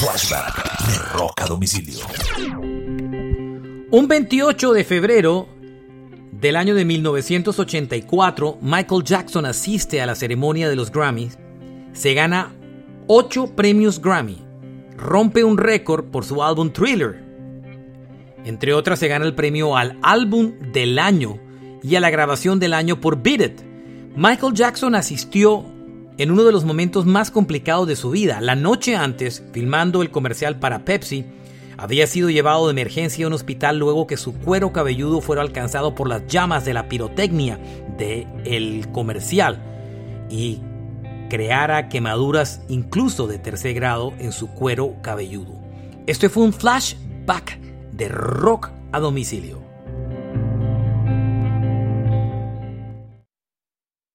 Flashback de Rock a Domicilio. Un 28 de febrero del año de 1984, Michael Jackson asiste a la ceremonia de los Grammys. Se gana 8 premios Grammy. Rompe un récord por su álbum Thriller. Entre otras, se gana el premio al álbum del año y a la grabación del año por Beat It. Michael Jackson asistió en uno de los momentos más complicados de su vida. La noche antes, filmando el comercial para Pepsi, había sido llevado de emergencia a un hospital luego que su cuero cabelludo fuera alcanzado por las llamas de la pirotecnia del comercial y creara quemaduras incluso de tercer grado en su cuero cabelludo. Este fue un flashback de rock a domicilio.